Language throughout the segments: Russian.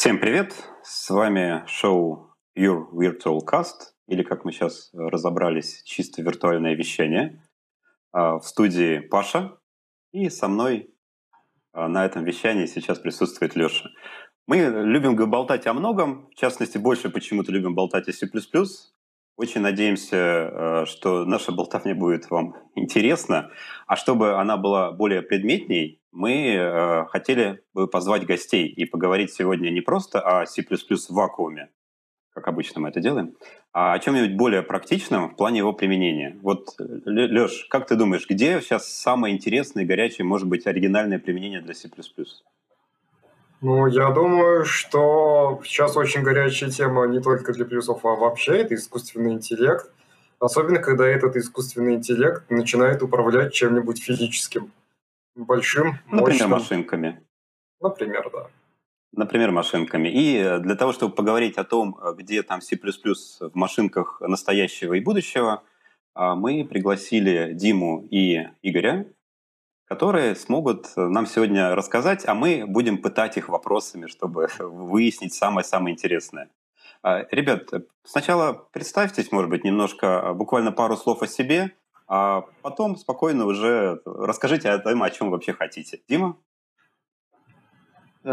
Всем привет! С вами шоу Your Virtual Cast, или, как мы сейчас разобрались, чисто виртуальное вещание. А, в студии Паша, и со мной а, на этом вещании сейчас присутствует Леша. Мы любим болтать о многом, в частности, больше почему-то любим болтать о C++. Очень надеемся, э, что наша болтовня будет вам интересна. А чтобы она была более предметней, мы э, хотели бы позвать гостей и поговорить сегодня не просто о C++ в вакууме, как обычно мы это делаем, а о чем-нибудь более практичном в плане его применения. Вот, Леш, как ты думаешь, где сейчас самое интересное и горячее, может быть, оригинальное применение для C++? Ну, я думаю, что сейчас очень горячая тема не только для плюсов, а вообще это искусственный интеллект. Особенно, когда этот искусственный интеллект начинает управлять чем-нибудь физическим. Большим, Например, мощным. машинками. Например, да. Например, машинками. И э, для того, чтобы поговорить о том, э, где там C++ в машинках настоящего и будущего, а, мы пригласили Диму и Игоря, которые смогут э, нам сегодня рассказать, а мы будем пытать их вопросами, чтобы выяснить самое-самое интересное. А, ребят, сначала представьтесь, может быть, немножко, буквально пару слов о себе, а потом спокойно уже расскажите о том, о чем вообще хотите. Дима?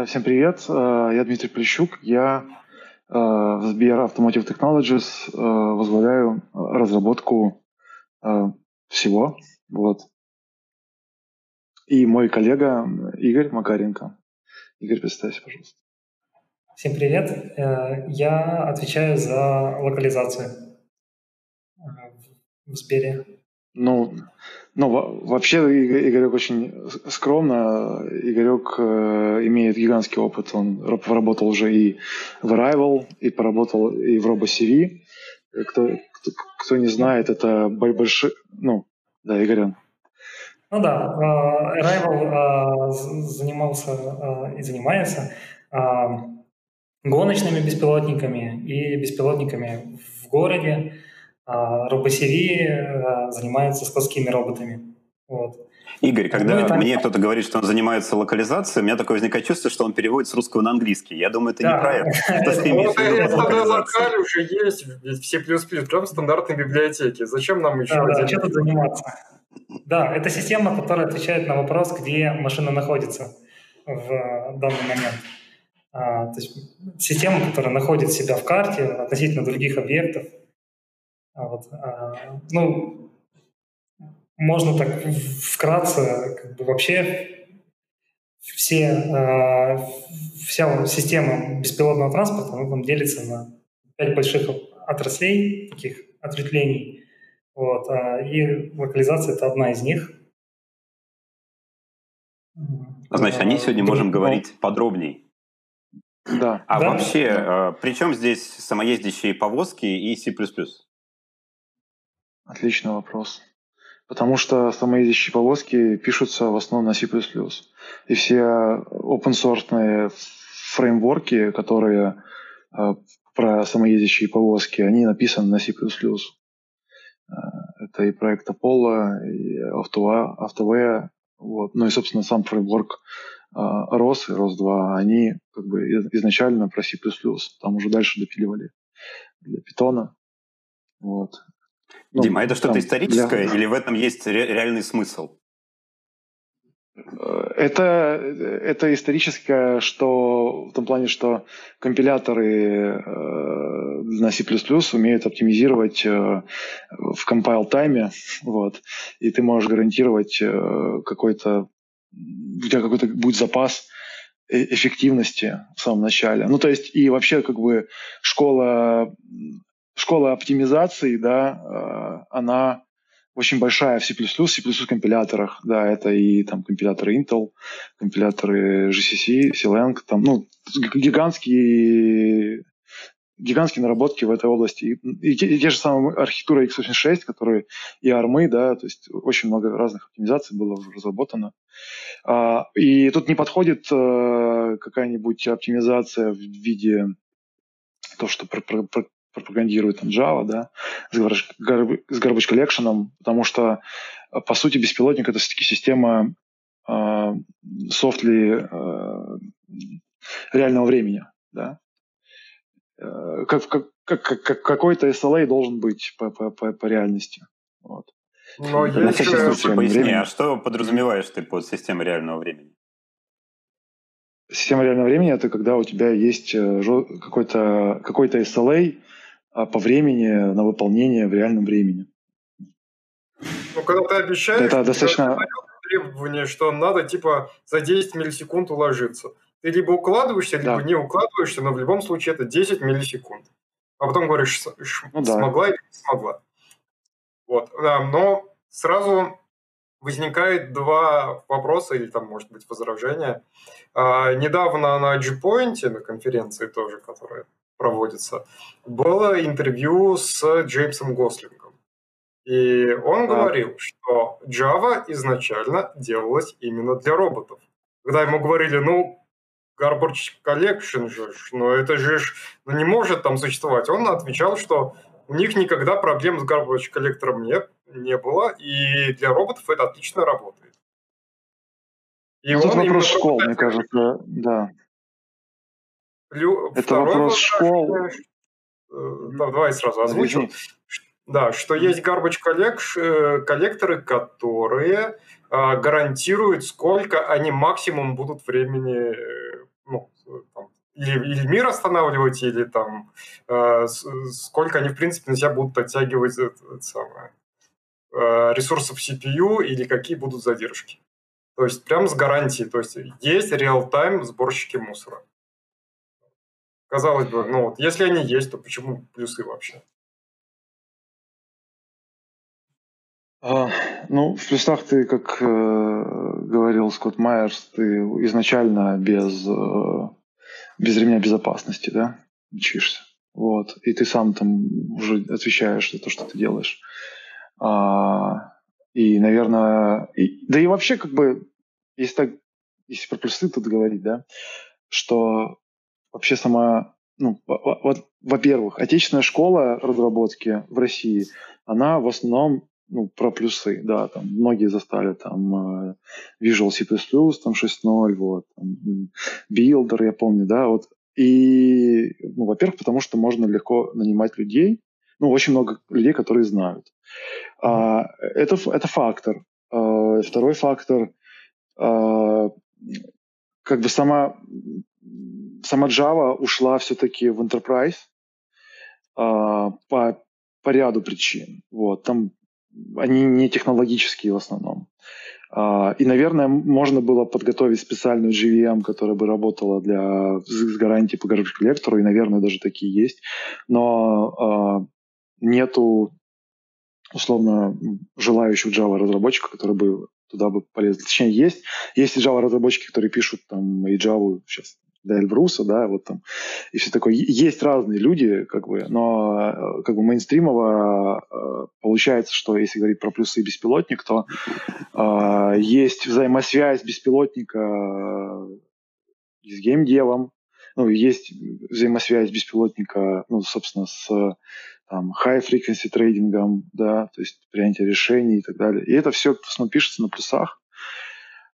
Всем привет, э, я Дмитрий Плещук, я э, в Сбер Automotive Technologies э, возглавляю разработку всего, вот. И мой коллега Игорь Макаренко. Игорь, представься, пожалуйста. Всем привет, я отвечаю за локализацию в Сбере. Ну, ну, вообще Игорек очень скромно. Игорек э, имеет гигантский опыт. Он работал уже и в Arrival, и поработал и в RoboCV. Кто, кто, кто не знает, это большой... Ну, да, Игорян. Ну да, э, Arrival э, занимался э, и занимается гоночными беспилотниками и беспилотниками в городе. А RoboCV занимается складскими роботами. Вот. Игорь, когда ну, мне кто-то говорит, что он занимается локализацией, у меня такое возникает чувство, что он переводит с русского на английский. Я думаю, это да. не про это. Что ты имеешь в виду локаль уже есть, все плюс-плюс, прям стандартные библиотеки. Зачем нам еще? Да, заниматься? Да, это система, которая отвечает на вопрос, где машина находится в данный момент. А, то есть система, которая находит себя в карте относительно других объектов, а вот, а, ну, можно так вкратце, как бы вообще все, а, вся система беспилотного транспорта, она там делится на пять больших отраслей, таких ответвлений. Вот, а, и локализация — это одна из них. Значит, о ней сегодня можем говорить подробнее. Да. А да? вообще, да. при чем здесь самоездящие повозки и C++? Отличный вопрос. Потому что самоездящие повозки пишутся в основном на C++. И все open-source фреймворки, которые э, про самоездящие повозки, они написаны на C++. Э, это и проект Apollo, и AutoWare, вот. Ну и, собственно, сам фреймворк э, ROS и ROS2, они как бы изначально про C++, там уже дальше допиливали для питона. Вот. Ну, Дима, это что-то историческое для... или в этом есть ре- реальный смысл? Это, это историческое, что в том плане, что компиляторы э, на C++ умеют оптимизировать э, в compile тайме, вот, и ты можешь гарантировать э, какой-то, у тебя какой-то будет запас э, эффективности в самом начале. Ну, то есть, и вообще, как бы, школа школа оптимизации, да, э, она очень большая в C++, C++ компиляторах, да, это и там компиляторы Intel, компиляторы GCC, CLang, там, ну, гигантские гигантские наработки в этой области. И, те, и те же самые архитектуры x86, которые и армы, да, то есть очень много разных оптимизаций было разработано. А, и тут не подходит а, какая-нибудь оптимизация в виде то, что про, про, про, пропагандирует там Java, да, с garbage collection, потому что, э, по сути, беспилотник — это все-таки система э, софтли э, реального времени. да? Э, как, как, как, как, какой-то SLA должен быть по, по, по, по реальности. Вот. Но есть... Случай, поясни, а что подразумеваешь ты под системой реального времени? Система реального времени – это когда у тебя есть э, какой-то какой SLA а, по времени на выполнение в реальном времени. Ну, когда ты обещаешь, это достаточно... требование, что надо типа за 10 миллисекунд уложиться. Ты либо укладываешься, либо да. не укладываешься, но в любом случае это 10 миллисекунд. А потом говоришь, ну, смогла да. или не смогла. Вот. Да, но сразу возникает два вопроса или там, может быть, возражения. А, недавно на G-Point, на конференции тоже, которая проводится, было интервью с Джеймсом Гослингом. И он да. говорил, что Java изначально делалась именно для роботов. Когда ему говорили, ну, garbage collection же, но это же ну, не может там существовать. Он отвечал, что у них никогда проблем с garbage коллектором нет, не было, и для роботов это отлично работает. И ну, Тут вопрос школ, мне кажется, да. Плю... Это Второй вопрос школ. Э, да, давай сразу озвучу. Да, что есть garbage э, коллекторы, которые а, гарантируют, сколько они максимум будут времени э, ну, там, или, или мир останавливать, или там э, сколько они, в принципе, на себя будут оттягивать это, это самое, э, ресурсов CPU или какие будут задержки. То есть прям с гарантией. То есть есть реал-тайм сборщики мусора. Казалось бы, ну вот, если они есть, то почему плюсы вообще? А, ну, в плюсах ты, как э, говорил Скотт Майерс, ты изначально без э, без ремня безопасности, да, учишься. Вот. И ты сам там уже отвечаешь за то, что ты делаешь. А, и, наверное, и, да и вообще, как бы, если так, если про плюсы тут говорить, да, что вообще сама, ну, вот, во-первых, отечественная школа разработки в России, она в основном ну, про плюсы, да, там многие застали там э, Visual C++, там 6.0, вот, там, Builder, я помню, да, вот. И, ну, во-первых, потому что можно легко нанимать людей, ну, очень много людей, которые знают. А, это, это фактор. А, второй фактор, а, как бы сама, сама Java ушла все-таки в Enterprise а, по, по ряду причин. Вот, там они не технологические в основном. А, и, наверное, можно было подготовить специальную GVM, которая бы работала для, с гарантией по garbage коллектору, и, наверное, даже такие есть. Но а, нету, условно, желающих Java разработчиков, которые бы туда бы полезли. Точнее, есть. Есть и Java разработчики, которые пишут там и Java сейчас для Эльбруса, да, вот там, и все такое. Есть разные люди, как бы, но э, как бы мейнстримово э, получается, что если говорить про плюсы беспилотник, то э, есть взаимосвязь беспилотника с геймдевом, ну, есть взаимосвязь беспилотника, ну, собственно, с там, high frequency трейдингом, да, то есть принятие решений и так далее. И это все основном пишется на плюсах.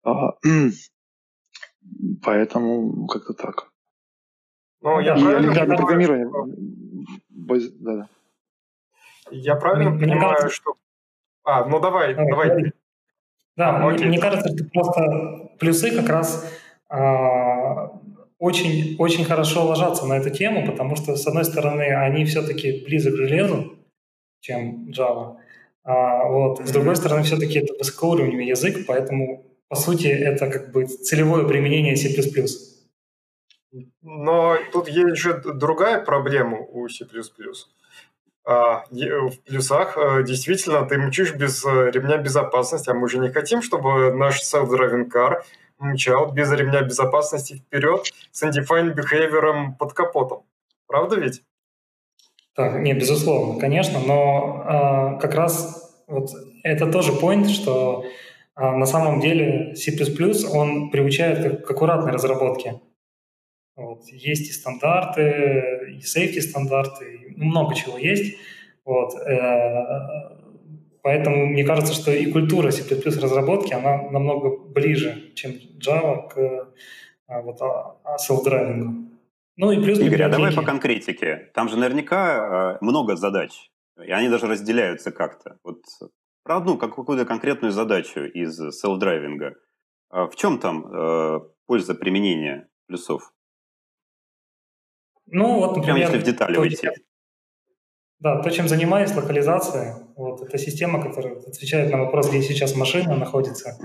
А, Поэтому как-то так. Ну, я и олимпиадное программирование. Да, да. Я правильно мне понимаю, кажется... что... А, ну давай, давай. давай. Да, а, мне, мне кажется, что просто плюсы как раз а, очень, очень хорошо ложатся на эту тему, потому что, с одной стороны, они все-таки ближе к железу, чем Java. А, вот. С другой стороны, все-таки это высокоуровневый язык, поэтому по сути, это как бы целевое применение C++. Но тут есть же другая проблема у C++. А, в плюсах э, действительно ты мчишь без э, ремня безопасности, а мы же не хотим, чтобы наш self-driving car мчал без ремня безопасности вперед с undefined behavior под капотом. Правда ведь? Так, нет, безусловно, конечно, но э, как раз вот это тоже point, что а на самом деле C++ он приучает к, к аккуратной разработке. Вот. Есть и стандарты, и safety стандарты, и много чего есть. Вот. Э, поэтому мне кажется, что и культура C++ разработки, она намного ближе, чем Java к а, вот, self-driving. Ну и плюс Игорь, а давай по конкретике. Там же наверняка много задач, и они даже разделяются как-то. Вот про одну какую-то конкретную задачу из. А в чем там польза применения плюсов? Ну вот, например... Прямо если в детали уйти. Да, то, чем занимаюсь, локализация. Вот, это система, которая отвечает на вопрос, где сейчас машина находится.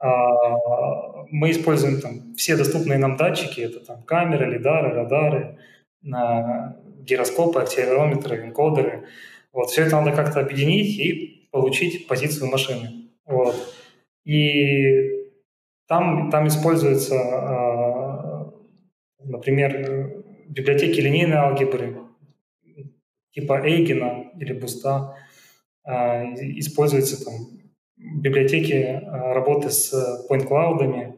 А, мы используем там все доступные нам датчики, это там камеры, лидары, радары, гироскопы, активирометры, энкодеры. Вот, все это надо как-то объединить и получить позицию машины. Вот. И там, там используются, а, например, библиотеки линейной алгебры, типа Эйгена или Буста. А, используются там библиотеки работы с point-клаудами,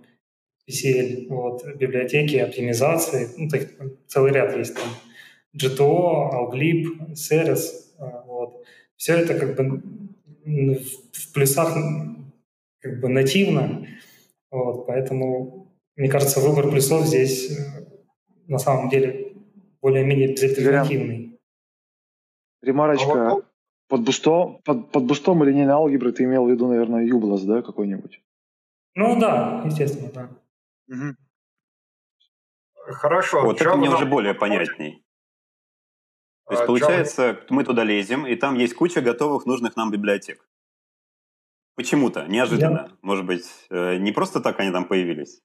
PCL, вот, библиотеки оптимизации, ну, так, целый ряд есть там. GTO, Alglib, Ceres, а, вот. Все это как бы в плюсах как бы нативно, вот, поэтому, мне кажется, выбор плюсов здесь э, на самом деле более-менее безальтернативный. Ремарочка. А вот, под, бустом, под, под бустом или линейной алгебры ты имел в виду, наверное, Юблас, да, какой-нибудь? Ну да, естественно, да. Угу. Хорошо. Вот это мне нам... уже более понятней. То есть, а, получается, Java... мы туда лезем, и там есть куча готовых нужных нам библиотек. Почему-то, неожиданно. Я... Может быть, э, не просто так они там появились?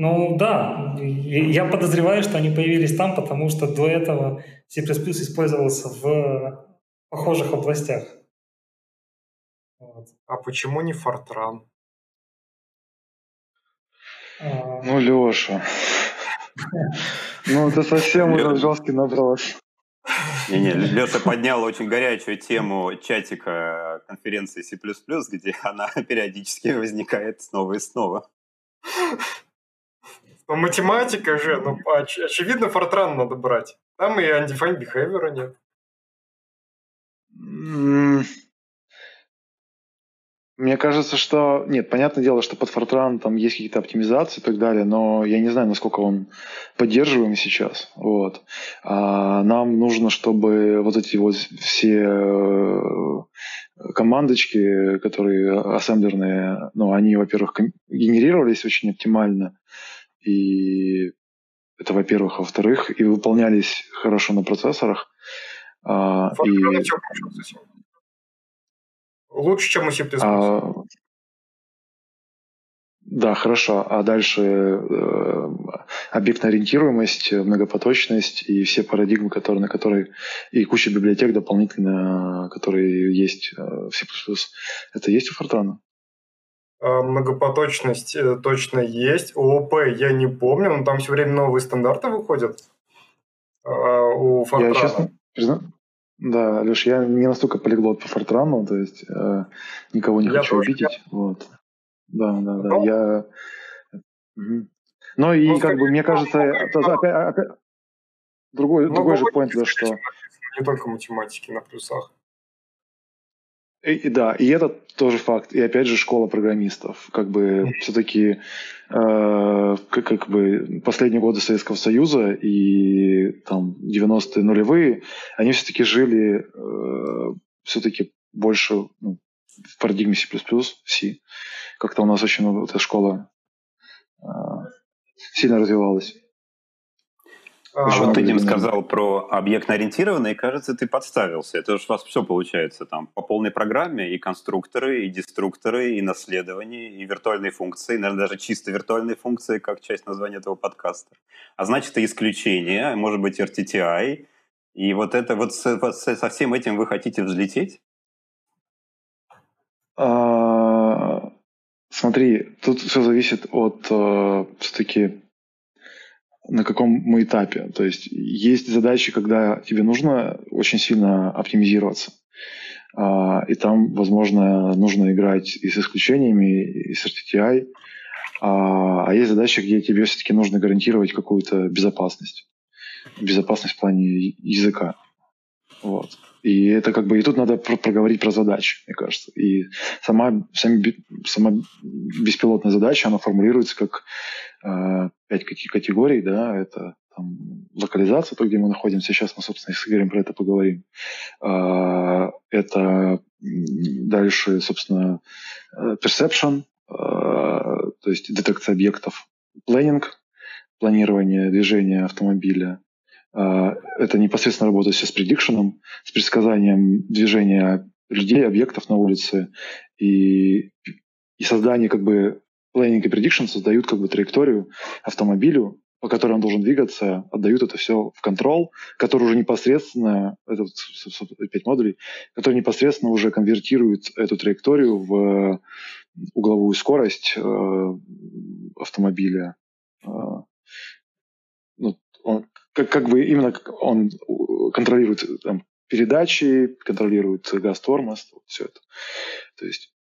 Ну да, я подозреваю, что они появились там, потому что до этого C++ использовался в похожих областях. Вот. А почему не Fortran? А... Ну, Леша. Ну, это совсем уже жесткий наброс. Не-не, Леша поднял очень горячую тему чатика конференции C++, где она периодически возникает снова и снова. Но ну, математика же, ну, оч- очевидно, Fortran надо брать. Там и undefined behavior нет. Мне кажется, что... Нет, понятное дело, что под Fortran там есть какие-то оптимизации и так далее, но я не знаю, насколько он поддерживаем сейчас. Вот. А нам нужно, чтобы вот эти вот все э, командочки, которые ассемблерные, ну, они, во-первых, генерировались очень оптимально, и это, во-первых. Во-вторых, и выполнялись хорошо на процессорах. А, и... Лучше, чем у C++. А, да, хорошо. А дальше э, объектно-ориентируемость, многопоточность и все парадигмы, которые, на которые и куча библиотек дополнительно, которые есть э, в C++. Это есть у Fortran? А, многопоточность э, точно есть. ООП я не помню, но там все время новые стандарты выходят а, у Fortran. Я честно признаю, да, Леш, я не настолько полиглот по Фортрану, то есть э, никого не я хочу тоже, обидеть. Я... Вот. Да, да, да. Ну, я... Угу. Ну и ну, как бы мне кажется, это, опять, опять, другой, ну, другой же point, да, что... Не только математики на плюсах. И, да, и это тоже факт. И опять же школа программистов. Как бы все-таки э, как, как бы последние годы Советского Союза и там 90-е нулевые, они все-таки жили э, все-таки больше ну, в парадигме C++, C. Как-то у нас очень много эта школа э, сильно развивалась. А, вот ты, Дим, сказал про объектно-ориентированное, и, кажется, ты подставился. Это же у вас все получается там по полной программе, и конструкторы, и деструкторы, и наследование, и виртуальные функции, наверное, даже чисто виртуальные функции, как часть названия этого подкаста. А значит, и исключение, может быть, RTTI. И вот это вот со, со всем этим вы хотите взлететь? А, смотри, тут все зависит от э, все-таки на каком мы этапе. То есть есть задачи, когда тебе нужно очень сильно оптимизироваться. А, и там, возможно, нужно играть и с исключениями, и с RTTI. А, а есть задачи, где тебе все-таки нужно гарантировать какую-то безопасность. Безопасность в плане языка. Вот. И это как бы и тут надо проговорить про задачи, мне кажется. И сама, сама, сама беспилотная задача, она формулируется как пять категорий, да, это там, локализация, то, где мы находимся. Сейчас мы, собственно, с Игорем про это поговорим. А, это дальше, собственно, э, perception, а, то есть детекция объектов, планинг, планирование движения автомобиля. Это непосредственно работа с предикшеном, с предсказанием движения людей, объектов на улице и, и создание как бы planning и prediction создают как бы траекторию автомобилю, по которой он должен двигаться, отдают это все в контрол, который уже непосредственно, это пять модулей, который непосредственно уже конвертирует эту траекторию в угловую скорость э, автомобиля. Э, ну, он, как, как бы именно он контролирует там, передачи, контролирует газ-тормоз, все это. То есть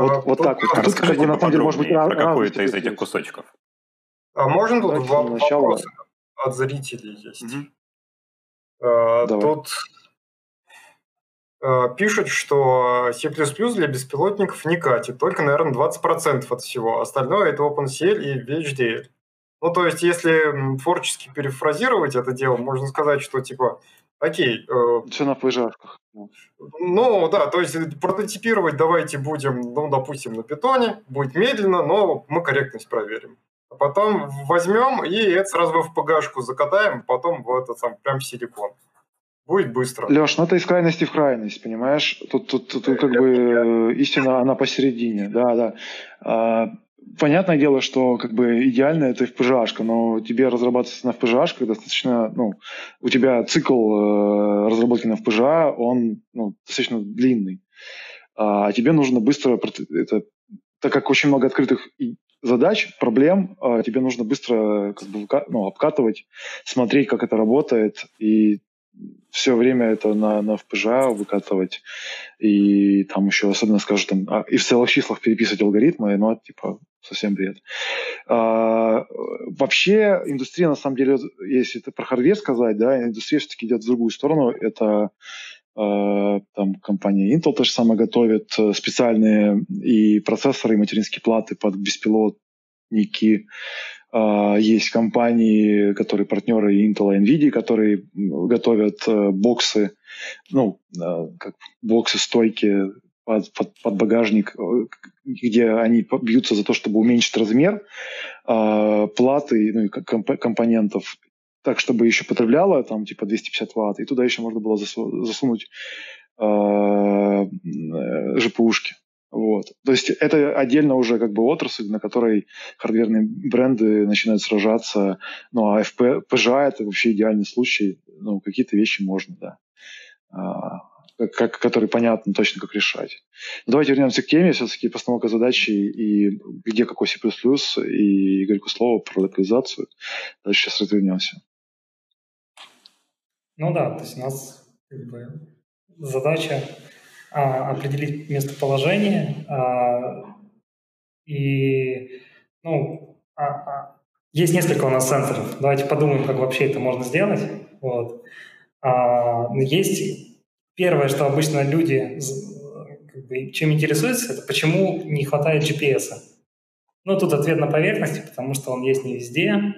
вот, а, вот так вот. А тут, кстати, на самом деле, может быть, про какой-то из этих кусочков. А можно тут Давайте вопрос начало... от зрителей есть? Угу. А, тут а, пишут, что C++ для беспилотников не катит, только, наверное, 20% от всего. Остальное это OpenCL и VHDL. Ну, то есть, если творчески перефразировать это дело, можно сказать, что, типа, окей... Э, Все на флажашках. Ну, да, то есть прототипировать давайте будем, ну, допустим, на питоне. Будет медленно, но мы корректность проверим. А потом возьмем и это сразу в ПГшку закатаем, потом в этот сам прям силикон. Будет быстро. Леш, ну это из крайности в крайность, понимаешь? Тут, тут, тут, тут как бы истина, она посередине. Да, да. А, понятное дело, что как бы идеально это FPGA, но тебе разрабатываться на FPGA достаточно, ну, у тебя цикл э, разработки на FPGA, он ну, достаточно длинный. А тебе нужно быстро, это, так как очень много открытых задач, проблем, э, тебе нужно быстро как бы, ну, обкатывать, смотреть, как это работает, и все время это на, на FPGA выкатывать, и там еще особенно скажут, там, а, и в целых числах переписывать алгоритмы, ну, типа, совсем бред. А, вообще, индустрия, на самом деле, если это про hardware сказать, да, индустрия все-таки идет в другую сторону, это а, там компания Intel то же самое готовит э, специальные и процессоры, и материнские платы под беспилотники, есть компании, которые партнеры Intel и NVIDIA, которые готовят э, боксы, ну, э, как боксы, стойки под, под, под багажник, э, где они бьются за то, чтобы уменьшить размер э, платы ну, и комп- компонентов, так, чтобы еще потребляло там типа 250 ватт, и туда еще можно было засу- засунуть э, ЖПУшки. Вот. То есть это отдельно уже как бы отрасль, на которой хардверные бренды начинают сражаться. Ну, а FP, PGA это вообще идеальный случай. Ну, какие-то вещи можно, да. А, как, которые понятно точно, как решать. Но давайте вернемся к теме, все-таки постановка задачи и где какой C++, и Игорьку слово про локализацию. Дальше сейчас развернемся. Ну да, то есть у нас как бы, задача а, определить местоположение а, и ну, а, а, есть несколько у нас сенсоров. Давайте подумаем, как вообще это можно сделать. Вот. А, есть первое, что обычно люди как бы, чем интересуются, это почему не хватает GPS. Ну, тут ответ на поверхности, потому что он есть не везде,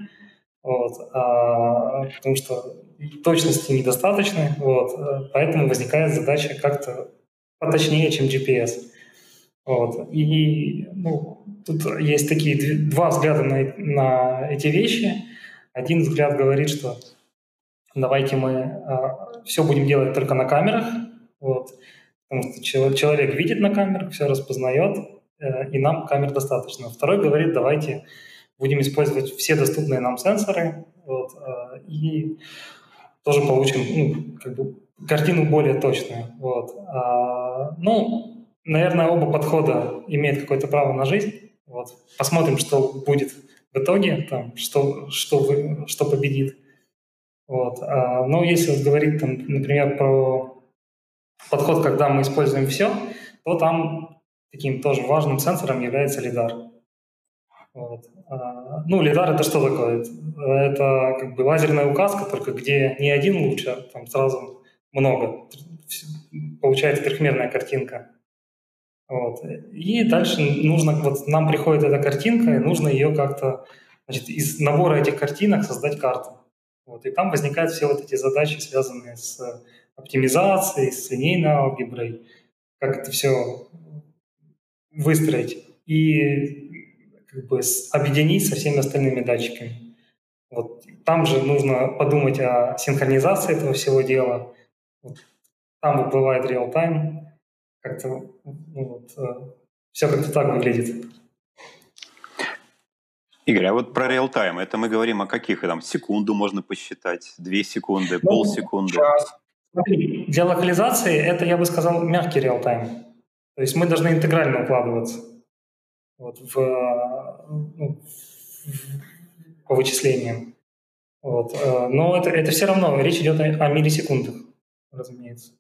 вот, а, потому что точности недостаточно, вот, поэтому возникает задача как-то поточнее, чем GPS. Вот. И ну, тут есть такие два взгляда на, на эти вещи. Один взгляд говорит, что давайте мы а, все будем делать только на камерах, вот, потому что человек видит на камерах, все распознает, э, и нам камер достаточно. Второй говорит, давайте будем использовать все доступные нам сенсоры, вот, э, и тоже получим ну, как бы картину более точную. Вот. А, ну, наверное, оба подхода имеют какое-то право на жизнь. Вот. Посмотрим, что будет в итоге, там, что, что, вы, что победит. Вот. А, но если вот говорить, там, например, про подход, когда мы используем все, то там таким тоже важным сенсором является лидар. Вот. А, ну, лидар это что такое? Это как бы лазерная указка, только где не один луч, а там сразу много. Получается трехмерная картинка. Вот. И дальше нужно, вот нам приходит эта картинка, и нужно ее как-то, значит, из набора этих картинок создать карту. Вот. И там возникают все вот эти задачи, связанные с оптимизацией, с линейной алгеброй, как это все выстроить и как бы объединить со всеми остальными датчиками. Вот. Там же нужно подумать о синхронизации этого всего дела. Вот. Там бывает real-time, как-то ну, вот, э, все как-то так выглядит. Игорь, а вот про реал-тайм, это мы говорим о каких? Там секунду можно посчитать, две секунды, ну, полсекунды. Смотри, для локализации это, я бы сказал, мягкий реал-тайм. То есть мы должны интегрально укладываться вот, в, ну, в, по вычислениям. Вот. Э, но это, это все равно, речь идет о, о миллисекундах, разумеется.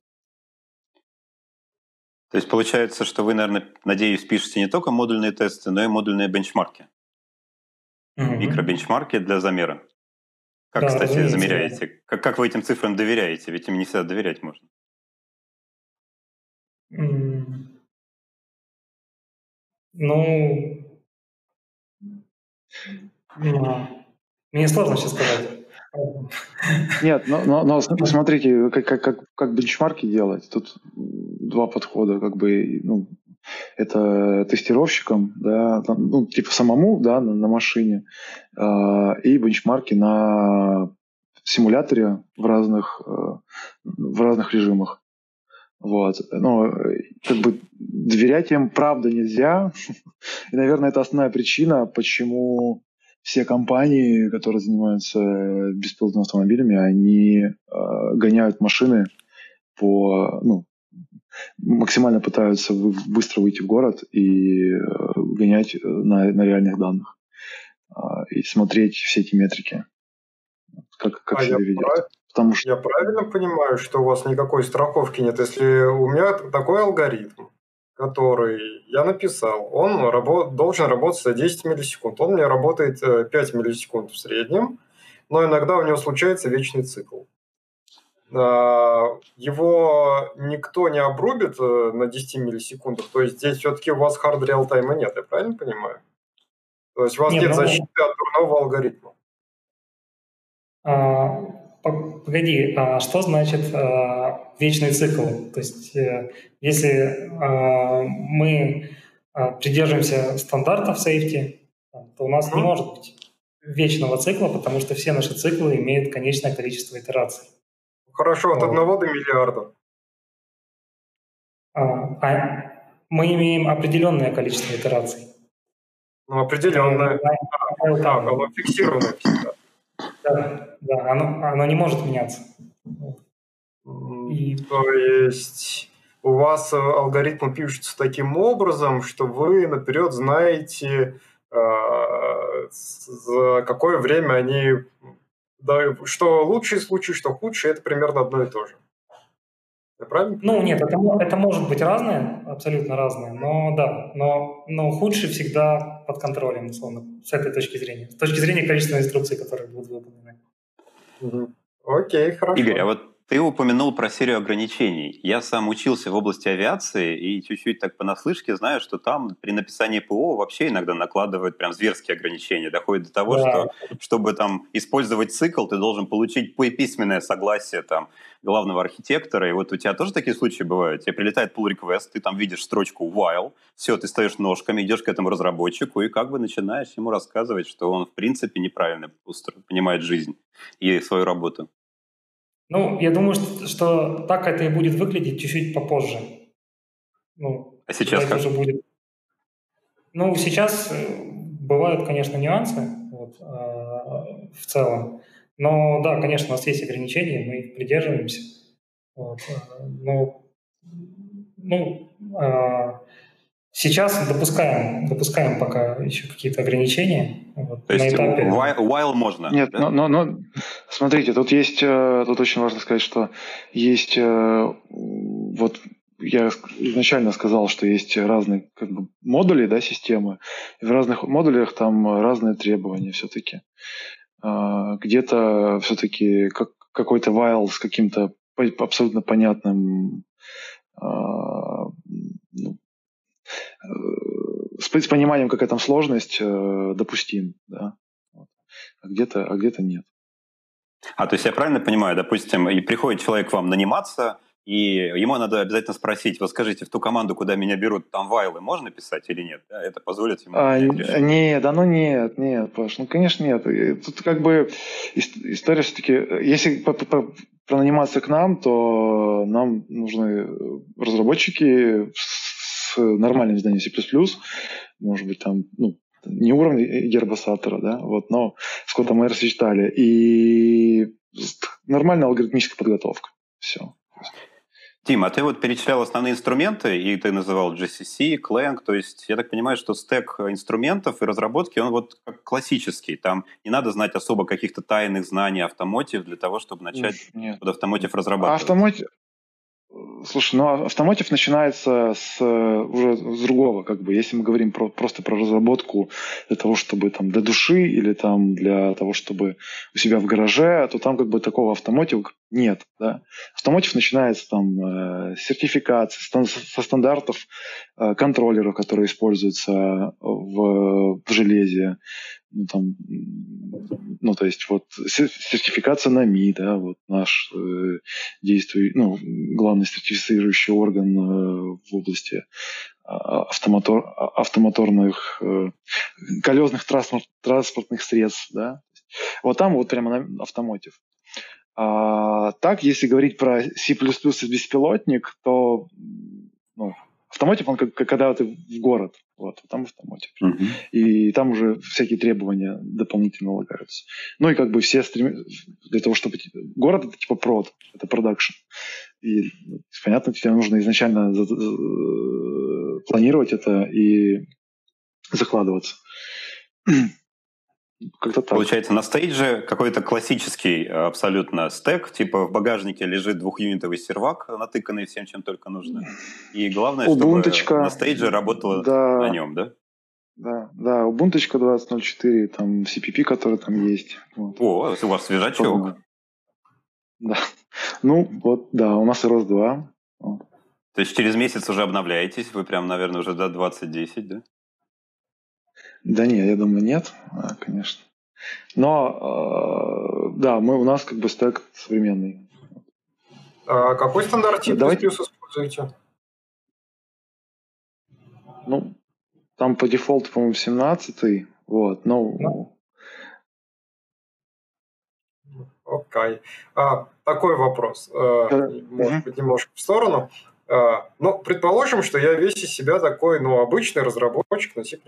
То есть получается, что вы, наверное, надеюсь, пишете не только модульные тесты, но и модульные бенчмарки. Mm-hmm. Микробенчмарки для замера. Как, да, кстати, замеряете? Да. Как, как вы этим цифрам доверяете? Ведь им не всегда доверять можно. Mm. Ну, мне сложно сейчас сказать. Нет, но, но, но смотрите, как, как, как, как бенчмарки делать. Тут два подхода, как бы, ну, это тестировщиком, да, ну, типа самому, да, на, на машине, э, и бенчмарки на симуляторе в разных, э, в разных режимах. Вот. Но как бы доверять им правда нельзя. И, наверное, это основная причина, почему все компании, которые занимаются беспилотными автомобилями, они э, гоняют машины по, ну, максимально пытаются быстро выйти в город и э, гонять э, на, на реальных данных э, и смотреть все эти метрики, как, как а себя ведет. Прав... Потому что... Я правильно понимаю, что у вас никакой страховки нет, если у меня такой алгоритм, который я написал, он работ, должен работать за 10 миллисекунд. Он мне работает 5 э, миллисекунд в среднем, но иногда у него случается вечный цикл. А, его никто не обрубит э, на 10 миллисекундах, то есть здесь все-таки у вас hard real тайма нет, я правильно понимаю? То есть у вас нет, нет ну... защиты от дурного алгоритма. А, погоди, а что значит а, вечный цикл? То есть э, если а, мы а, придерживаемся стандартов safety, то у нас mm-hmm. не может быть вечного цикла, потому что все наши циклы имеют конечное количество итераций. Хорошо, от одного до миллиарда. А, а мы имеем определенное количество итераций. Ну, определенное. Да, да, оно фиксированное всегда. Да, да оно, оно не может меняться. И... То есть у вас э, алгоритмы пишутся таким образом, что вы наперед знаете, э, за какое время они да, что лучший случай, что худший, это примерно одно и то же. Я правильно? Ну, нет, это, это может быть разное, абсолютно разное, но да, но, но худший всегда под контролем, условно, с этой точки зрения, с точки зрения количества инструкций, которые будут выполнены. Окей, хорошо. Игорь, а вот ты упомянул про серию ограничений. Я сам учился в области авиации и чуть-чуть так понаслышке знаю, что там при написании ПО вообще иногда накладывают прям зверские ограничения. Доходит до того, да. что чтобы там использовать цикл, ты должен получить письменное согласие там главного архитектора. И вот у тебя тоже такие случаи бывают. Тебе прилетает pull request, ты там видишь строчку while, все, ты стоишь ножками, идешь к этому разработчику и как бы начинаешь ему рассказывать, что он в принципе неправильно понимает жизнь и свою работу. Ну, я думаю, что, что так это и будет выглядеть чуть-чуть попозже. Ну, а сейчас как? Уже будет. Ну, сейчас э, бывают, конечно, нюансы вот, э, в целом. Но да, конечно, у нас есть ограничения, мы их придерживаемся. Вот, э, но ну, э, Сейчас допускаем, допускаем пока еще какие-то ограничения. Вот, То есть этапе. while, while можно? Нет, да? но, но, но смотрите, тут есть, э, тут очень важно сказать, что есть э, вот я изначально сказал, что есть разные как бы, модули да, системы, и в разных модулях там разные требования все-таки. А, где-то все-таки как, какой-то while с каким-то абсолютно понятным а, с пониманием, какая там сложность, допустим, да. А где-то, а где-то нет. А, то есть я правильно понимаю, допустим, и приходит человек к вам наниматься, и ему надо обязательно спросить, вот скажите, в ту команду, куда меня берут, там вайлы можно писать или нет? Это позволит ему? А, нет, да ну нет, нет, Паш, ну конечно нет. Тут как бы история все-таки, если пронаниматься к нам, то нам нужны разработчики с нормальным знанием C++, может быть, там, ну, не уровня гербосаттера, да, вот, но сколько мы рассчитали. И нормальная алгоритмическая подготовка. Все. Тим, а ты вот перечислял основные инструменты, и ты называл GCC, Clang, то есть я так понимаю, что стек инструментов и разработки, он вот как классический, там не надо знать особо каких-то тайных знаний автомотив для того, чтобы начать Нет. под автомотив разрабатывать. Автомотив, Слушай, ну а автомотив начинается с уже с другого, как бы, если мы говорим про, просто про разработку для того, чтобы там для души или там для того, чтобы у себя в гараже, то там как бы такого автомотива нет, да. Автомотив начинается там э, с сертификации, со стандартов э, контроллеров, которые используются в, в железе, ну, там, ну, то есть вот сертификация НАМИ, да, вот наш э, действующий, ну, главный сертифицирующий орган э, в области а, автомотор, а, автомоторных э, колесных транспорт, транспортных средств, да. Вот там вот прямо автомотив. А, так, если говорить про C++ и беспилотник, то ну, Автомотив, он как, когда ты в город, вот, там автомотив. Uh-huh. И там уже всякие требования дополнительно лагаются. Ну и как бы все стремятся для того, чтобы... Город это типа прод, это продакшн. И понятно, тебе нужно изначально планировать это и закладываться. Как-то так. Получается, на стейдже какой-то классический э, абсолютно стек, типа в багажнике лежит двухюнитовый сервак, натыканный всем, чем только нужно. И главное, Убунточка, чтобы на стейдже работало да, на нем, да? Да, да, Ubuntu 20.04, там CPP, который там есть. Вот. О, у вас свежачок. Да. Ну, вот, да, у нас ROS 2. Вот. То есть через месяц уже обновляетесь, вы прям, наверное, уже до 2010, да? Да нет, я думаю, нет, а, конечно. Но э, да, мы, у нас как бы стек современный. А какой стандарт C++ Давайте... используете? Ну, там по дефолту, по-моему, 17 вот, но... Ну. Окей. Okay. А, такой вопрос, э, может быть, немножко в сторону. А, ну, предположим, что я весь из себя такой, ну, обычный разработчик на C++.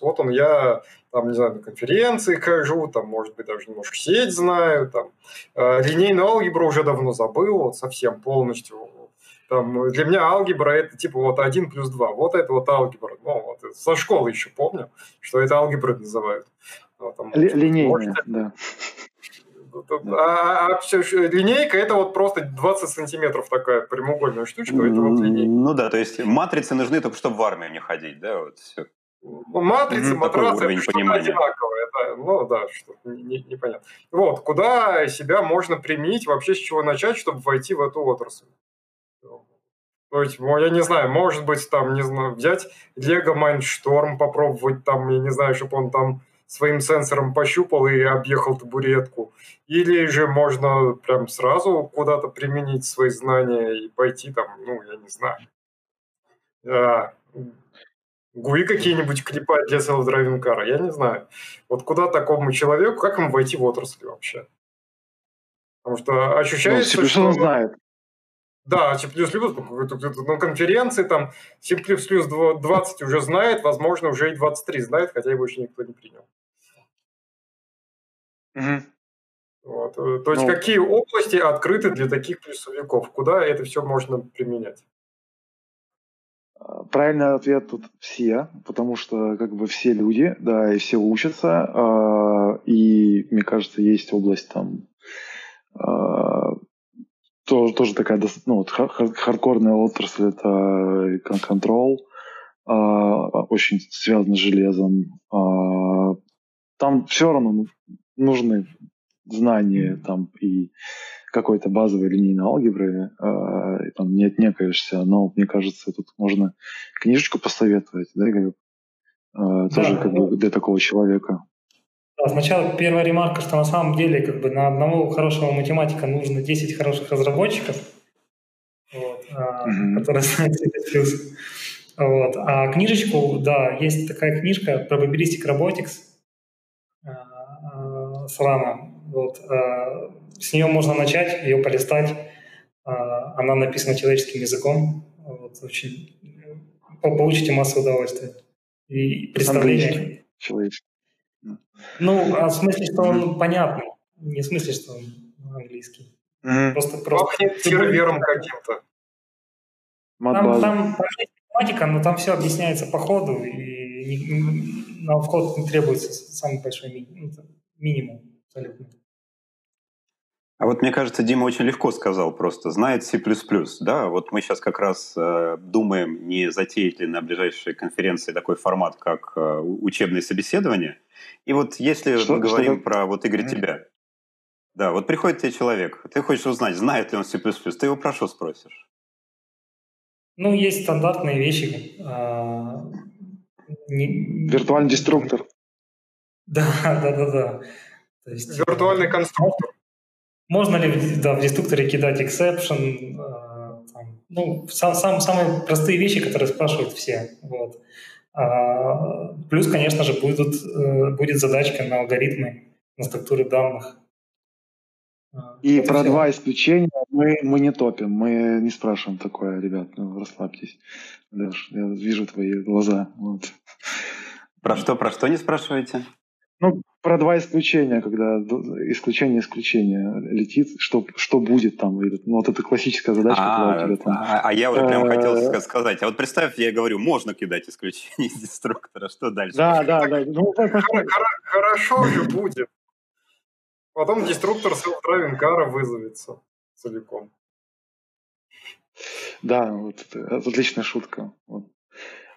Вот он, я, там, не знаю, на конференции хожу, там, может быть, даже немножко сеть знаю, там, э, линейную алгебру уже давно забыл, вот совсем полностью. Там, для меня алгебра это типа вот 1 плюс 2. Вот это вот алгебра. Ну, вот, со школы еще помню, что это алгебры называют. Ну, там, Линейная, да. А, а все, линейка это вот просто 20 сантиметров такая прямоугольная штучка, это вот линейка. Ну да, то есть матрицы нужны только, чтобы в армию не ходить, да, вот все. Ну, матрицы, mm-hmm, матрасы, что-то одинаковое. Это, ну да, что-то не, непонятно. Вот, куда себя можно применить, вообще с чего начать, чтобы войти в эту отрасль? То есть, я не знаю, может быть, там, не знаю, взять Lego Mindstorm, попробовать там, я не знаю, чтобы он там своим сенсором пощупал и объехал табуретку. Или же можно прям сразу куда-то применить свои знания и пойти там, ну, я не знаю, а, ГУИ какие-нибудь клепать для self-driving car, я не знаю. Вот куда такому человеку, как ему войти в отрасль вообще? Потому что ощущается, ну, что... он знает. Да, C++ на конференции там C++ 20 уже знает, возможно, уже и 23 знает, хотя его еще никто не принял. Угу. Вот. То есть ну, какие области открыты для таких плюсовиков? Куда это все можно применять? А, правильный ответ тут все, потому что как бы все люди, да, и все учатся, а, и мне кажется, есть область там а, тоже, тоже такая, ну, вот хардкорная отрасль, это контрол, очень связано с железом. Там все равно нужны знания там и какой-то базовой линейной алгебры, э, там не отнекаешься, но мне кажется, тут можно книжечку посоветовать, да, Игорь? Э, тоже да, как ну, бы для такого человека. Да, сначала первая ремарка, что на самом деле как бы на одного хорошего математика нужно 10 хороших разработчиков, вот, mm-hmm. которые знают C++. Вот. А книжечку, да, есть такая книжка Probabilistic Robotics э, э, с Рама. Вот. Э, с нее можно начать, ее полистать. Она написана человеческим языком. Вот. Очень получите массу удовольствия и представления. Человеческий. Ну, а в смысле, что он понятный. Не в смысле, что он английский. Mm-hmm. Просто просто... Пахнет сервером каким-то. Там, там, там есть математика, но там все объясняется по ходу, и не, на вход не требуется самый большой ми, ну, минимум абсолютно. А вот мне кажется, Дима очень легко сказал просто, знает C++, да, вот мы сейчас как раз э, думаем, не затеять ли на ближайшей конференции такой формат, как э, учебные собеседования. И вот если что, мы говорим что? про, вот Игорь, mm-hmm. тебя, да, вот приходит тебе человек, ты хочешь узнать, знает ли он C++, ты его про что спросишь? Ну, есть стандартные вещи. А, не... Виртуальный деструктор. Да, да, да, да. То есть, Виртуальный конструктор. Можно ли да, в деструкторе кидать exception? А, там, ну, сам, сам, самые простые вещи, которые спрашивают все. Вот. А, плюс, конечно же, будут, э, будет задачка на алгоритмы, на структуры данных. И Это про все. два исключения мы, мы не топим, мы не спрашиваем такое, ребят, ну, расслабьтесь. Леш, я вижу твои глаза. Вот. Про что, про что не спрашиваете? Ну, про два исключения, когда исключение исключение летит, что, что будет там. Ну, вот это классическая задача, а, когда у тебя там... А, а я уже прям хотел э, сказать. А вот представь, я говорю, можно кидать исключение из деструктора, что дальше? Да, да, да. Ну, Хорошо же будет. Потом деструктор self-driving car вызовется целиком. Да, вот это отличная шутка. Вот.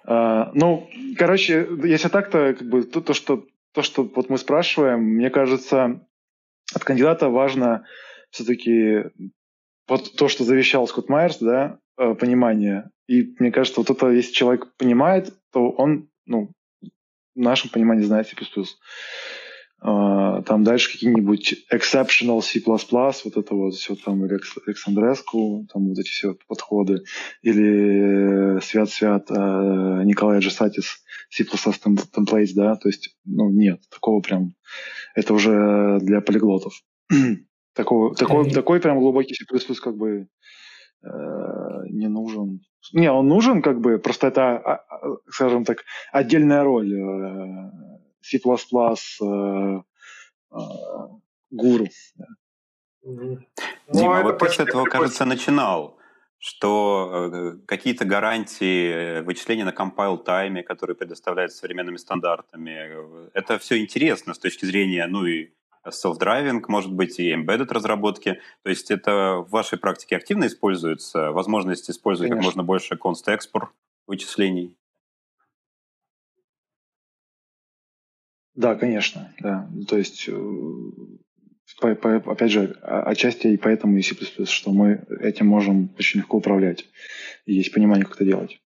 А, ну, короче, если так-то, как бы то, то, что то, что вот мы спрашиваем, мне кажется, от кандидата важно все-таки вот то, что завещал Скотт Майерс, да, э, понимание. И мне кажется, вот это, если человек понимает, то он, ну, в нашем понимании знает C++. А, там дальше какие-нибудь exceptional C++, вот это вот все там, или Xandrescu, там вот эти все подходы, или свят-свят э, Николай Джесатис C++ templates, да, то есть, ну, нет, такого прям, это уже для полиглотов. такого, такой, такой прям глубокий C++ как бы э, не нужен. Не, он нужен, как бы, просто это, а, а, скажем так, отдельная роль э, C++ э, э, гуру. Да. Дима, ну, вот ты с этого, кажется, начинал, что э, какие-то гарантии вычисления на compile тайме, которые предоставляются современными стандартами, это все интересно с точки зрения, ну и self-driving, может быть, и embedded разработки. То есть это в вашей практике активно используется, возможность использовать Конечно. как можно больше const-export вычислений? Да, конечно, да. То есть, э, по, по, опять же, отчасти и поэтому и C++, что мы этим можем очень легко управлять. И есть понимание, как это делать.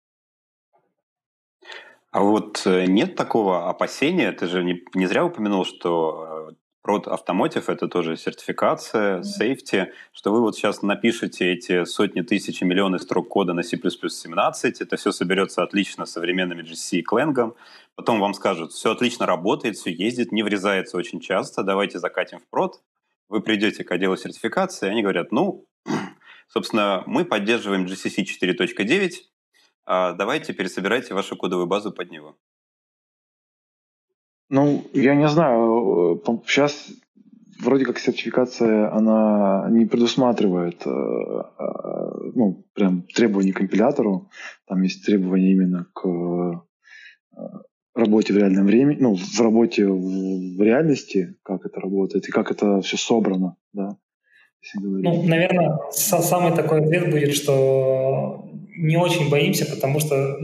А вот э, нет такого опасения, ты же не, не зря упомянул, что э, Prod Automotive — это тоже сертификация, safety, что вы вот сейчас напишете эти сотни тысяч и миллионы строк кода на C++ 17, это все соберется отлично современными GC и Clang, потом вам скажут, все отлично работает, все ездит, не врезается очень часто, давайте закатим в прод. Вы придете к отделу сертификации, они говорят, ну, собственно, мы поддерживаем GCC 4.9, а давайте пересобирайте вашу кодовую базу под него. Ну, я не знаю. Сейчас вроде как сертификация, она не предусматривает э, э, ну, прям требований к компилятору. Там есть требования именно к э, работе в реальном времени, ну, в работе в, в реальности, как это работает и как это все собрано, да. Ну, наверное, самый такой ответ будет, что не очень боимся, потому что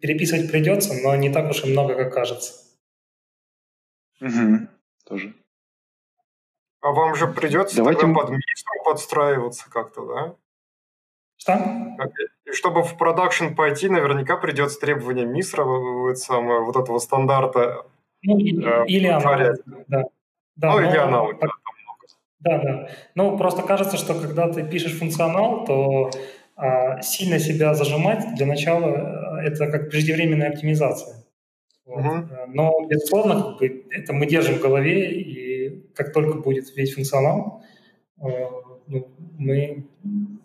переписывать придется, но не так уж и много, как кажется. Угу. Тоже. А вам же придется Давайте... под подстраиваться как-то, да? Что? И чтобы в продакшн пойти, наверняка придется требования МИСРа, вот, самое, вот этого стандарта. Ну, э, или аналог. Да. Да, ну, но, или аналог. Да, да, да. Ну, просто кажется, что когда ты пишешь функционал, то а, сильно себя зажимать для начала э, это как преждевременная оптимизация. Вот. Угу. Но, безусловно, как бы, это мы держим в голове, и как только будет весь функционал, э, ну, мы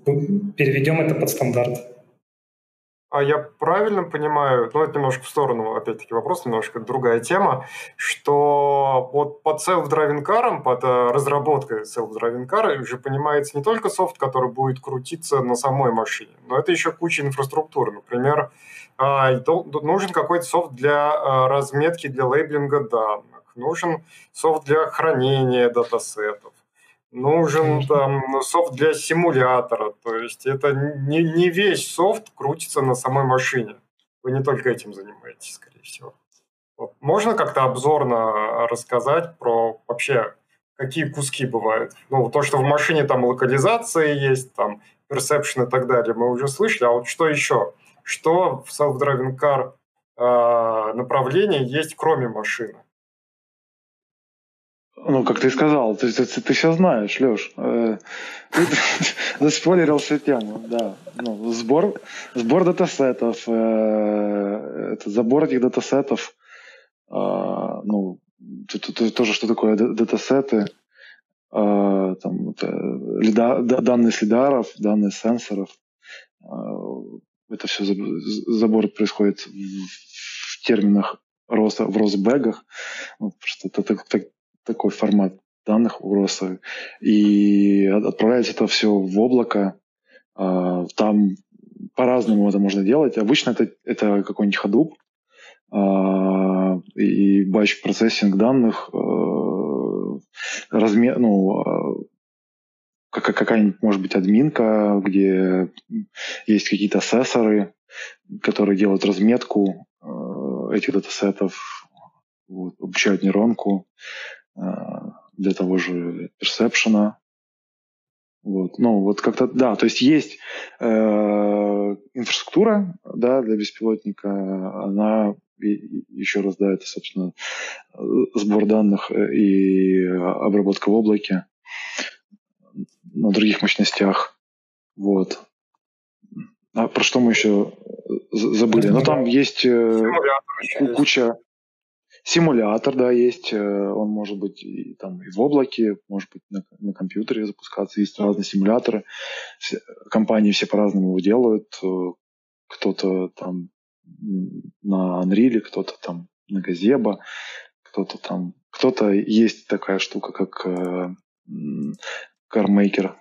переведем это под стандарт. А я правильно понимаю, ну это немножко в сторону, опять-таки вопрос, немножко другая тема, что вот под self-driving car, под э, разработкой self-driving car уже понимается не только софт, который будет крутиться на самой машине, но это еще куча инфраструктуры. Например, а, нужен какой-то софт для а, разметки, для лейблинга данных, нужен софт для хранения датасетов, нужен там софт для симулятора. То есть это не, не весь софт крутится на самой машине. Вы не только этим занимаетесь, скорее всего. Вот. Можно как-то обзорно рассказать про вообще какие куски бывают? Ну, то, что в машине там локализация есть, там perception и так далее, мы уже слышали. А вот что еще? Что в self-driving car э, направлении есть, кроме машины? Ну, как ты сказал, ты, ты, ты все знаешь, Леш. Э, заспойлерил всю тему, да. Ну, сбор, сбор датасетов, э, это забор этих датасетов, э, ну, тоже что такое датасеты, э, там, это, лида, данные следаров, данные сенсоров. Э, это все забор происходит в, терминах роста в росбегах. Вот, просто это так, так, такой формат данных у роста. И отправляется это все в облако. А, там по-разному это можно делать. Обычно это, это какой-нибудь Hadoop а, и батч процессинг данных а, размер, ну, какая-нибудь, может быть, админка, где есть какие-то ассессоры, которые делают разметку этих датасетов, вот, обучают нейронку. А, для того же персепшена. Вот. Ну, вот как-то, да, то есть есть э, инфраструктура, да, для беспилотника, она и, еще раз, да, это, собственно, сбор данных и обработка в облаке на других мощностях. Вот. А про что мы еще забыли? Ну, там есть э, куча, Симулятор, да, есть. Э, он может быть и, там, и в облаке, может быть на, на компьютере запускаться. Есть разные симуляторы. Все, компании все по-разному его делают. Э, кто-то там на Unreal, кто-то там на Газеба, кто-то там... Кто-то есть такая штука, как э, CarMaker.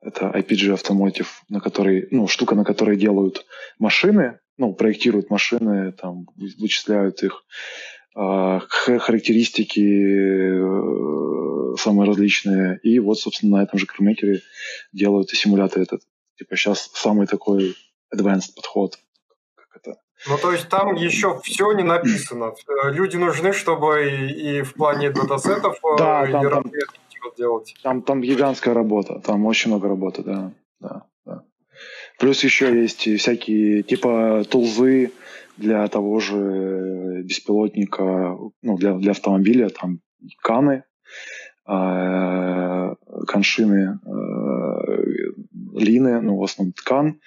Это IPG Automotive, на которой, ну, штука, на которой делают машины, ну, проектируют машины, там, вычисляют их, характеристики э, самые различные. И вот, собственно, на этом же кармекере делают и симулятор этот. Типа сейчас самый такой advanced подход. Как это? Ну, то есть там еще все не написано. Э, люди нужны, чтобы и, в плане датасетов э, да, там, там, делать. Там, там гигантская работа. Там очень много работы, да. да, да. Плюс еще есть всякие типа тулзы, для того же беспилотника, ну, для, для автомобиля, там каны, э, коншины, э, лины, ну, в основном ткан.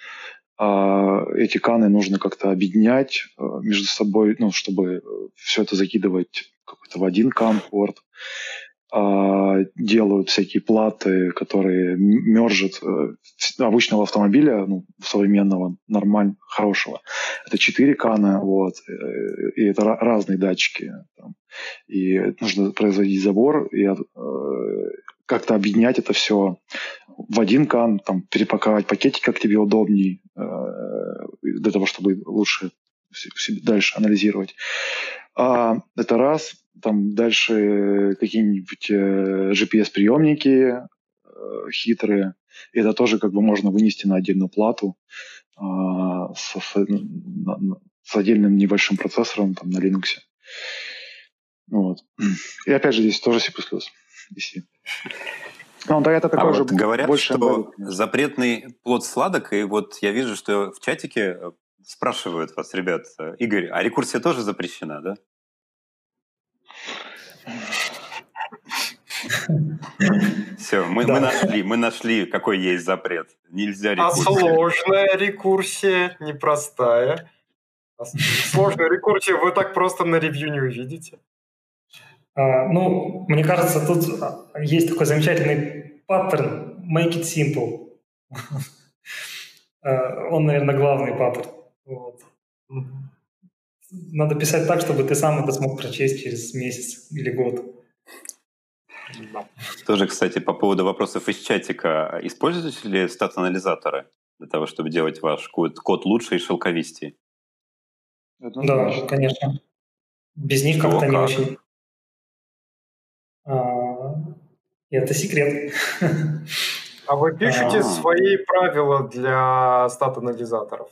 Э, эти каны нужно как-то объединять э, между собой, ну, чтобы все это закидывать какой-то в один кан-порт. А, делают всякие платы, которые мержат э, обычного автомобиля, ну, современного, нормально, хорошего. Это 4 кана, вот, э, и это разные датчики. И нужно производить забор и э, как-то объединять это все в один кан, там, перепаковать пакетик, как тебе удобней, для того, чтобы лучше дальше анализировать. А, это раз. Там дальше какие-нибудь э, GPS-приемники э, хитрые. Это тоже как бы можно вынести на отдельную плату э, с, с, отдельным небольшим процессором там, на Linux. Вот. И опять же здесь тоже C++. DC. Ну, да, это такой а же вот говорят, больше что запретный плод сладок, и вот я вижу, что в чатике э, спрашивают вас, ребят, э, Игорь, а рекурсия тоже запрещена, да? Все, мы, да. мы нашли, мы нашли, какой есть запрет. Нельзя рекурсия. А сложная рекурсия, непростая. А сложная рекурсия вы так просто на ревью не увидите. А, ну, мне кажется, тут есть такой замечательный паттерн make it simple. А, он, наверное, главный паттерн. Вот. Надо писать так, чтобы ты сам это смог прочесть через месяц или год. Тоже, кстати, по поводу вопросов из чатика. Используете ли стат-анализаторы для того, чтобы делать ваш код, лучше и шелковистее? Да, конечно. Без них как-то не очень. А, это секрет. А вы пишете А-а-а. свои правила для стат-анализаторов?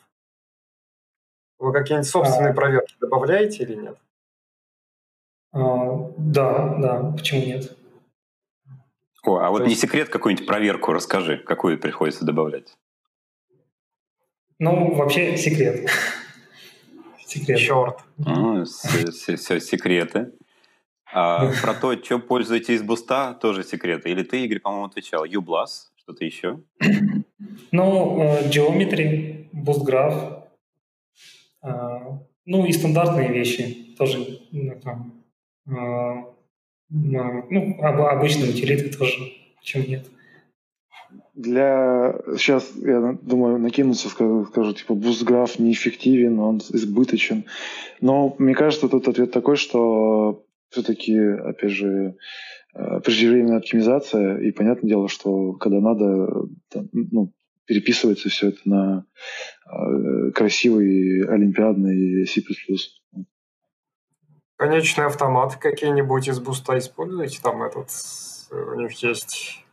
Вы какие-нибудь собственные а... проверки добавляете или нет? А, да, да, почему нет? О, а вот есть... не секрет какую-нибудь проверку расскажи, какую приходится добавлять? Ну, вообще секрет. секрет. Черт. Ну, все, все секреты. А про то, что пользуетесь буста, тоже секреты. Или ты, Игорь, по-моему, отвечал. Ublast, что-то еще? Ну, э, Geometry, BoostGraph. А, ну, и стандартные вещи тоже. Ну, там, а, ну, обычные утилиты тоже, почему нет. Для... Сейчас, я думаю, накинуться, скажу, скажу типа, BoostGraph неэффективен, он избыточен. Но мне кажется, тут ответ такой, что все-таки, опять же, э, преждевременная оптимизация, и понятное дело, что когда надо, ну, переписывается все это на красивый олимпиадный C++. Конечные автоматы какие-нибудь из буста используете? Там этот, у них есть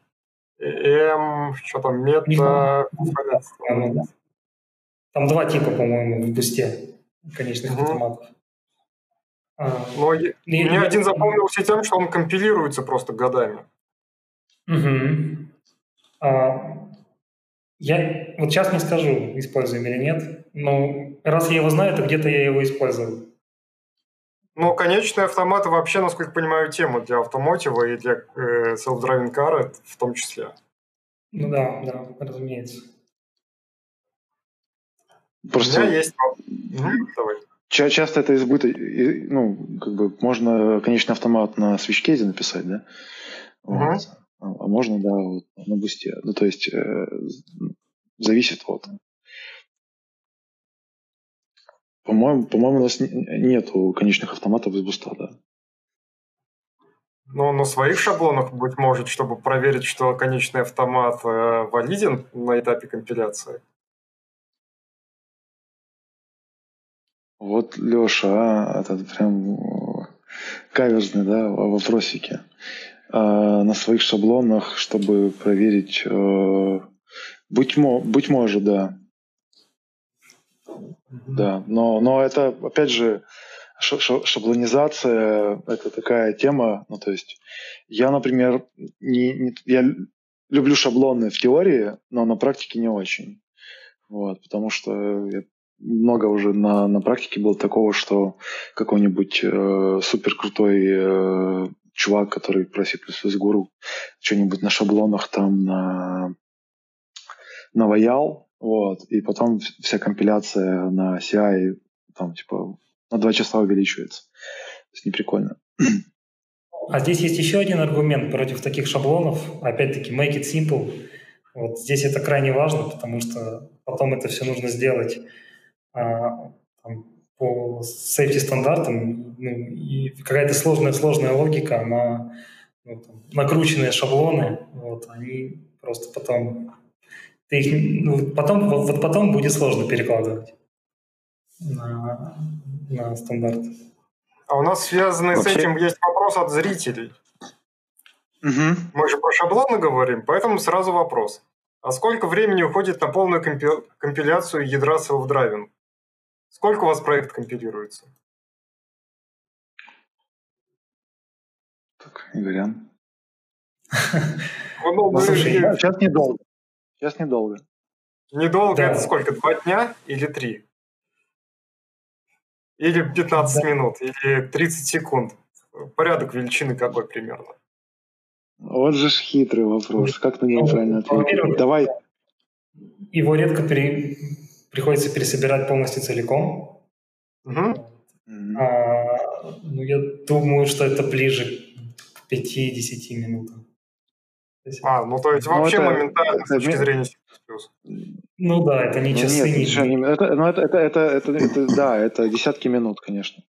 M, что там, мета... Там два типа, по-моему, в бусте конечных угу. автоматов. Но и, мне я, один запомнился тем, что он компилируется просто годами. Угу. А, я вот сейчас не скажу, используем или нет, но раз я его знаю, то где-то я его использую. Ну, конечные автоматы вообще, насколько понимаю, тема для автомотива и для э, self-driving car в том числе. Ну да, да, разумеется. Просто... У меня есть... Угу, давай. Часто это избыток, ну, как бы можно конечный автомат на свичкезе написать, да? Вот. А, а можно, да, вот, на бусте. Ну, то есть э, зависит от по-моему, по-моему, у нас нету конечных автоматов из буста, да. Ну, на своих шаблонах, быть может, чтобы проверить, что конечный автомат э, валиден на этапе компиляции. Вот, Леша, а, это прям каверзный, да, вопросики. А на своих шаблонах, чтобы проверить, э, быть, мо, быть может, да. Да, но, но это, опять же, шаблонизация – это такая тема, ну, то есть я, например, не, не, я люблю шаблоны в теории, но на практике не очень. Вот, потому что я много уже на, на практике было такого, что какой-нибудь э, супер крутой э, чувак, который про C++ гуру, что-нибудь на шаблонах там на наваял, вот, и потом вся компиляция на CI там, типа, на два часа увеличивается. То есть не прикольно. А здесь есть еще один аргумент против таких шаблонов. Опять-таки, make it simple. Вот здесь это крайне важно, потому что потом это все нужно сделать а, по safety стандартам. Ну, и какая-то сложная сложная логика, она ну, там, накрученные шаблоны, вот, они просто потом ты их, ну, потом, вот потом будет сложно перекладывать на, на стандарт. А у нас связанный Вообще... с этим есть вопрос от зрителей. Угу. Мы же про шаблоны говорим, поэтому сразу вопрос. А сколько времени уходит на полную компи... компиляцию ядра self-driving? Сколько у вас проект компилируется? Так, Игорян. Ну, Ну, Сейчас недолго. Сейчас недолго. Недолго это сколько? Два дня или три? Или 15 минут, или 30 секунд? Порядок величины какой примерно? Вот же ж хитрый вопрос. Как на него Ну, правильно ответить? во-первых, Давай. Его редко пере- приходится пересобирать полностью целиком. Мгм. А, ну, я думаю, что это ближе к 5-10 минутам. А, ну то есть Ну, вообще это- моментально с это точки ми- зрения C++. ну да, это не Ну, часы, нет, не это, не- это, ну, это, это, это, это- это- да, это десятки минут, конечно.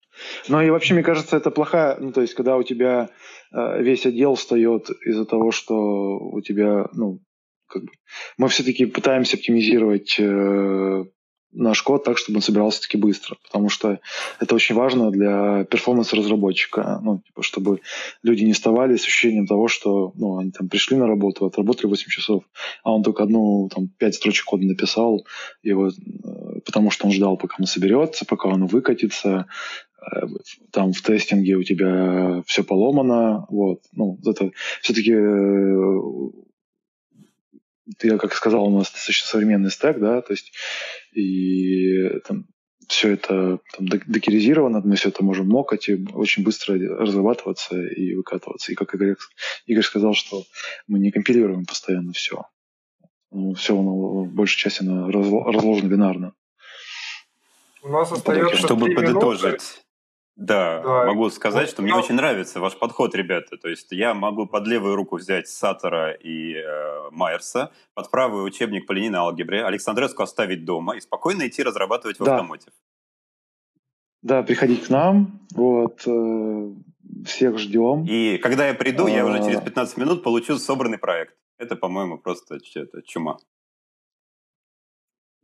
Но и вообще, мне кажется, это плохая, ну, то есть, когда у тебя э, весь отдел встает из-за того, что у тебя, ну, как бы, мы все-таки пытаемся оптимизировать э, наш код так, чтобы он собирался таки быстро, потому что это очень важно для перформанса разработчика, ну, типа, чтобы люди не вставали с ощущением того, что, ну, они там пришли на работу, отработали 8 часов, а он только одну, там, 5 строчек кода написал, и вот, э, потому что он ждал, пока он соберется, пока он выкатится, э, там в тестинге у тебя все поломано, вот, ну, это все-таки ты, как сказал, у нас достаточно современный стек, да, то есть и там все это там, док- докеризировано, мы все это можем мокать и очень быстро разрабатываться и выкатываться. И как Игорь, Игорь сказал, что мы не компилируем постоянно все. все оно, в большей части оно разло- разложено бинарно. У нас Ну, остается Чтобы подытожить, да, Да. могу сказать, Ну, что мне ну- очень нравится ваш подход, ребята. То есть я могу под левую руку взять Саттера и э, Майерса, под правый учебник по линейной алгебре, Александреску оставить дома и спокойно идти разрабатывать в Да. автомотив. Да, приходить к нам, вот, э, всех ждем. И когда я приду, я уже А. через 15 минут получу собранный проект. Это, по-моему, просто чума.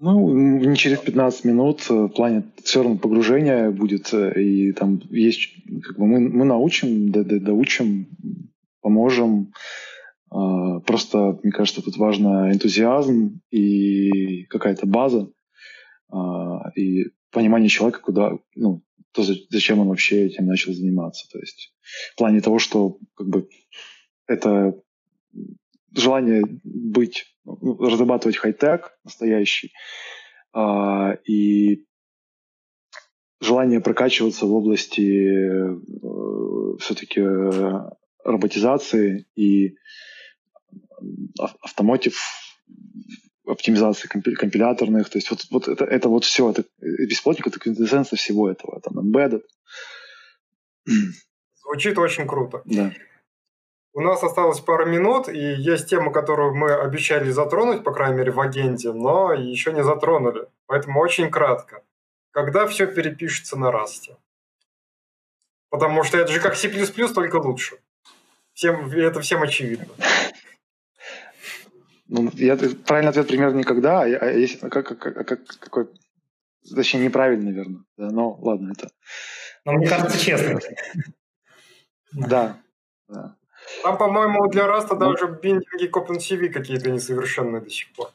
Ну, не через 15 минут, э, в плане все равно погружения будет, э, и там есть, как бы мы, мы научим, до- до- доучим, поможем. А, Просто, мне кажется, тут важно энтузиазм и какая-то база, а, и понимание человека, куда, ну, то, за- зачем он вообще этим начал заниматься. То есть в плане того, что как бы это желание быть, ну, разрабатывать хай-тек настоящий, а, и желание прокачиваться в области все-таки роботизации и ав- автомотив оптимизации компи- компиляторных, то есть вот, вот это, это вот все, это бесплотник, это квинтэссенция всего этого, там embedded, Звучит очень круто. да. У нас осталось пара минут, и есть тема, которую мы обещали затронуть, по крайней мере, в агенте, но еще не затронули. Поэтому очень кратко. Когда все перепишется на расте? Потому что это же как C++, только лучше. Всем, это всем очевидно. Ну, я, правильный ответ примерно никогда, а, а если, как, как, как- как- какой, точнее, неправильный, наверное. Да, но ладно, это, Но мне кажется, честно. да, да. Там, по-моему, для раста Ну. даже биндинги к OpenCV какие-то несовершенные до сих пор.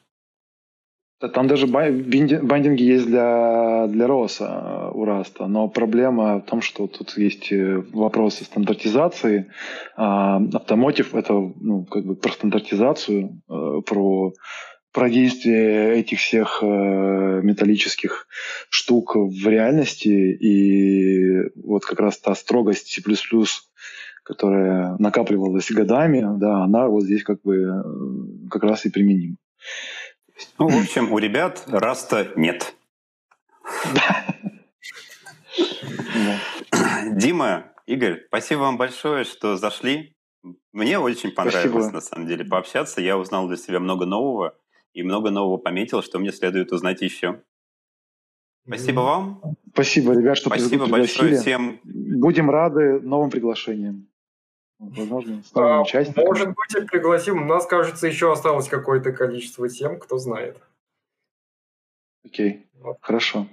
Там даже бандинги есть для, для ROS э, у Раста, но проблема в том, что тут есть э, вопросы стандартизации. А Автомотив — это ну, как бы про стандартизацию, э, про, про действие этих всех металлических штук в реальности. И вот как раз та строгость C++, которая накапливалась годами, да, она вот здесь как бы э, как раз и применима. Ну, в общем, у ребят раста нет. Дима, Игорь, спасибо вам большое, что зашли. Мне очень понравилось, Спасибо. на самом деле, пообщаться. Я узнал для себя много нового и много нового пометил, что мне следует узнать еще. Спасибо вам. Спасибо, ребят, что Спасибо пригласили. большое всем. Будем рады новым приглашениям. Возможно, А, участниками. Может быть, и пригласим. У нас, кажется, еще осталось какое-то количество тем, кто знает. Окей, хорошо.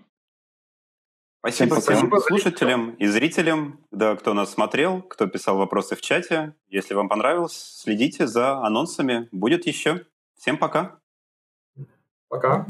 Спасибо пока. слушателям и зрителям, да, кто нас смотрел, кто писал вопросы в чате. Если вам понравилось, следите за анонсами. Будет еще. Всем пока. Пока.